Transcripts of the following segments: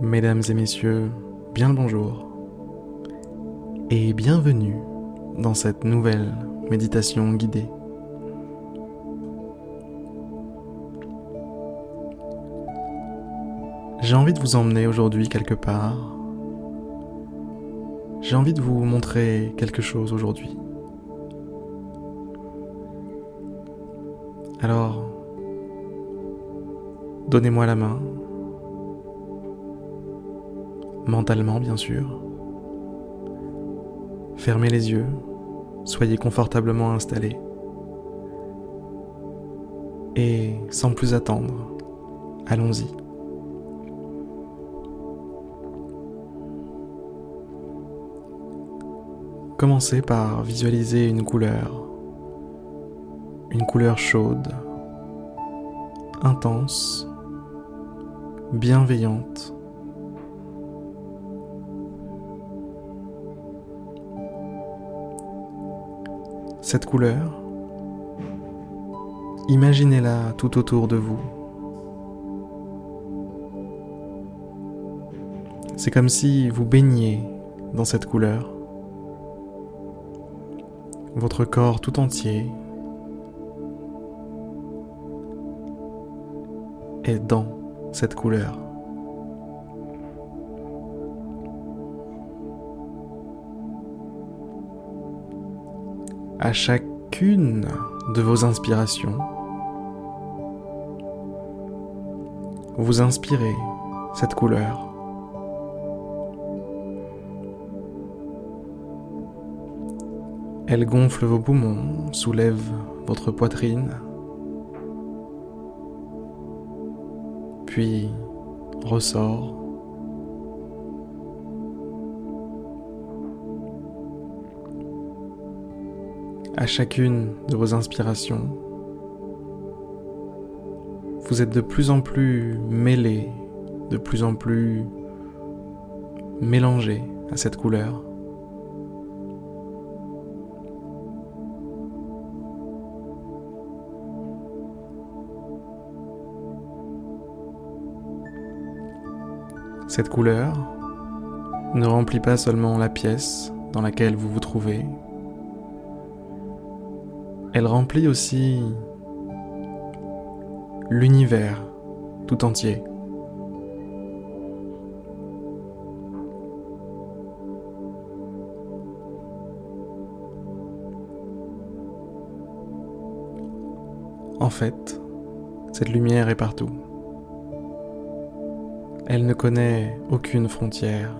Mesdames et messieurs, bien le bonjour et bienvenue dans cette nouvelle méditation guidée. J'ai envie de vous emmener aujourd'hui quelque part. J'ai envie de vous montrer quelque chose aujourd'hui. Alors, donnez-moi la main, mentalement bien sûr. Fermez les yeux, soyez confortablement installés. Et sans plus attendre, allons-y. Commencez par visualiser une couleur, une couleur chaude, intense, bienveillante. Cette couleur, imaginez-la tout autour de vous. C'est comme si vous baigniez dans cette couleur votre corps tout entier est dans cette couleur. À chacune de vos inspirations, vous inspirez cette couleur. Elle gonfle vos poumons, soulève votre poitrine, puis ressort. À chacune de vos inspirations, vous êtes de plus en plus mêlé, de plus en plus mélangé à cette couleur. Cette couleur ne remplit pas seulement la pièce dans laquelle vous vous trouvez, elle remplit aussi l'univers tout entier. En fait, cette lumière est partout. Elle ne connaît aucune frontière.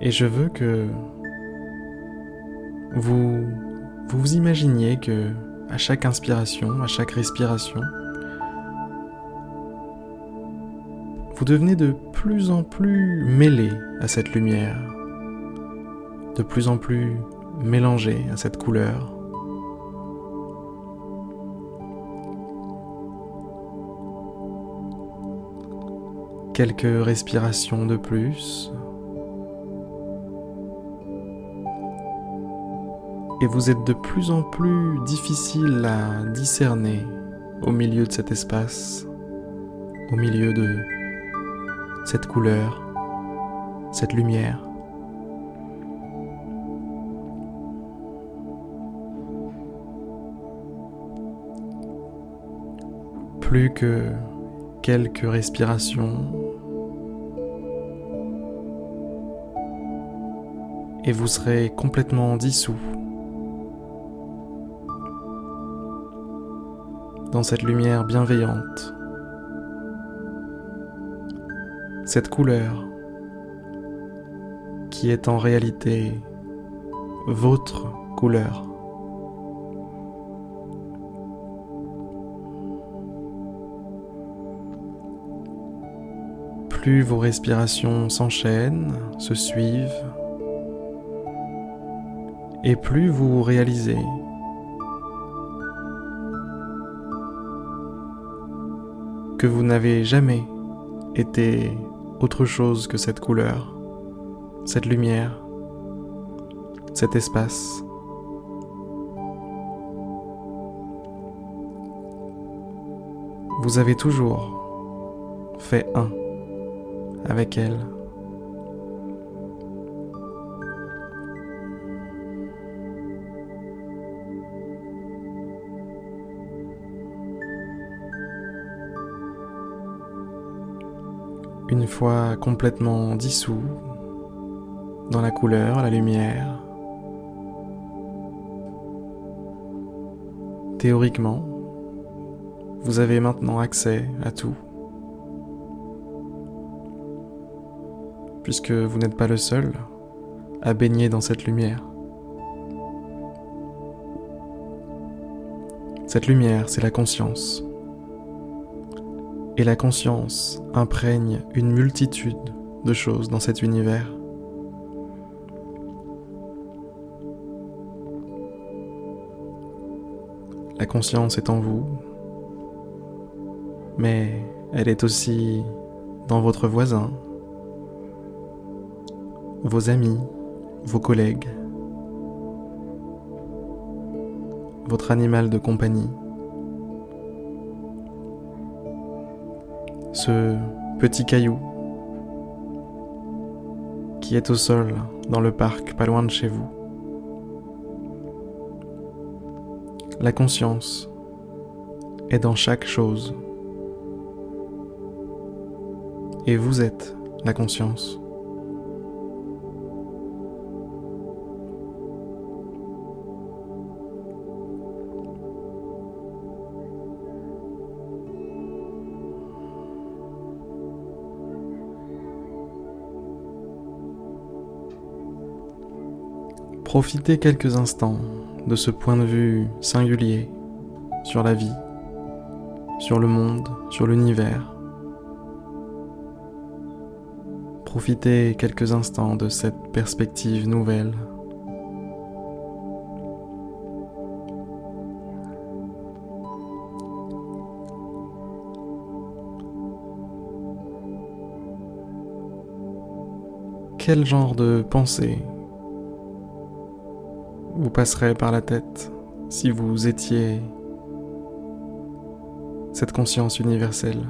Et je veux que vous vous imaginiez que à chaque inspiration, à chaque respiration, vous devenez de plus en plus mêlé à cette lumière, de plus en plus mélangé à cette couleur. quelques respirations de plus. Et vous êtes de plus en plus difficile à discerner au milieu de cet espace, au milieu de cette couleur, cette lumière. Plus que quelques respirations et vous serez complètement dissous dans cette lumière bienveillante, cette couleur qui est en réalité votre couleur. Plus vos respirations s'enchaînent, se suivent, et plus vous réalisez vous n'avez jamais été autre chose que cette couleur, cette lumière, cet espace. vous avez toujours fait un avec elle. Une fois complètement dissous dans la couleur, la lumière, théoriquement, vous avez maintenant accès à tout. Puisque vous n'êtes pas le seul à baigner dans cette lumière. Cette lumière, c'est la conscience. Et la conscience imprègne une multitude de choses dans cet univers. La conscience est en vous, mais elle est aussi dans votre voisin, vos amis, vos collègues, votre animal de compagnie. Ce petit caillou qui est au sol dans le parc pas loin de chez vous. La conscience est dans chaque chose. Et vous êtes la conscience. Profitez quelques instants de ce point de vue singulier sur la vie, sur le monde, sur l'univers. Profitez quelques instants de cette perspective nouvelle. Quel genre de pensée passerait par la tête si vous étiez cette conscience universelle.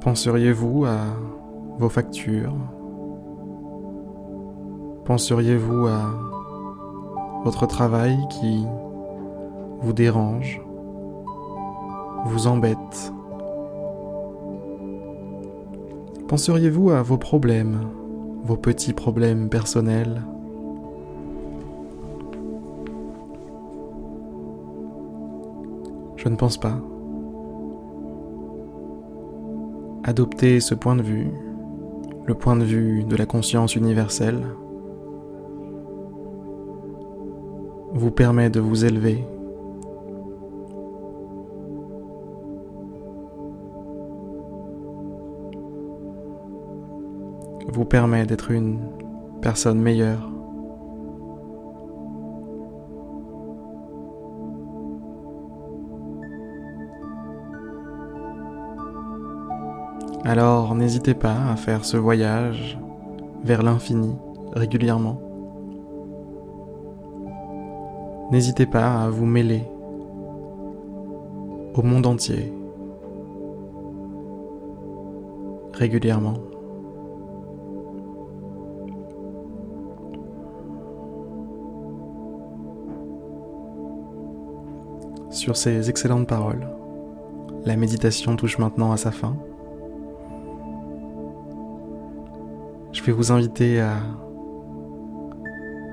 Penseriez-vous à vos factures? Penseriez-vous à votre travail qui vous dérange, vous embête? Penseriez-vous à vos problèmes? Vos petits problèmes personnels. Je ne pense pas. Adopter ce point de vue, le point de vue de la conscience universelle, vous permet de vous élever vous permet d'être une personne meilleure. Alors n'hésitez pas à faire ce voyage vers l'infini régulièrement. N'hésitez pas à vous mêler au monde entier régulièrement. Sur ces excellentes paroles, la méditation touche maintenant à sa fin. Je vais vous inviter à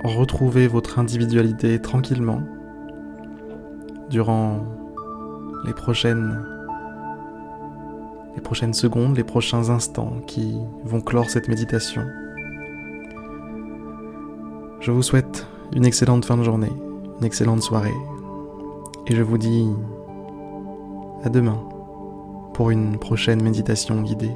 retrouver votre individualité tranquillement durant les prochaines les prochaines secondes, les prochains instants qui vont clore cette méditation. Je vous souhaite une excellente fin de journée, une excellente soirée, et je vous dis à demain pour une prochaine méditation guidée.